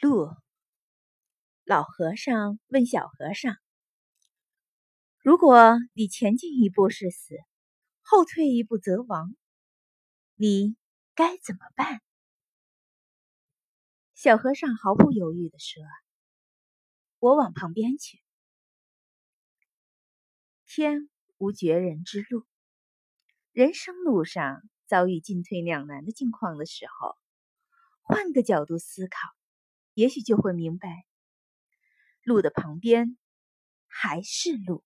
路。老和尚问小和尚：“如果你前进一步是死，后退一步则亡，你该怎么办？”小和尚毫不犹豫地说：“我往旁边去。”天无绝人之路，人生路上遭遇进退两难的境况的时候，换个角度思考，也许就会明白，路的旁边还是路。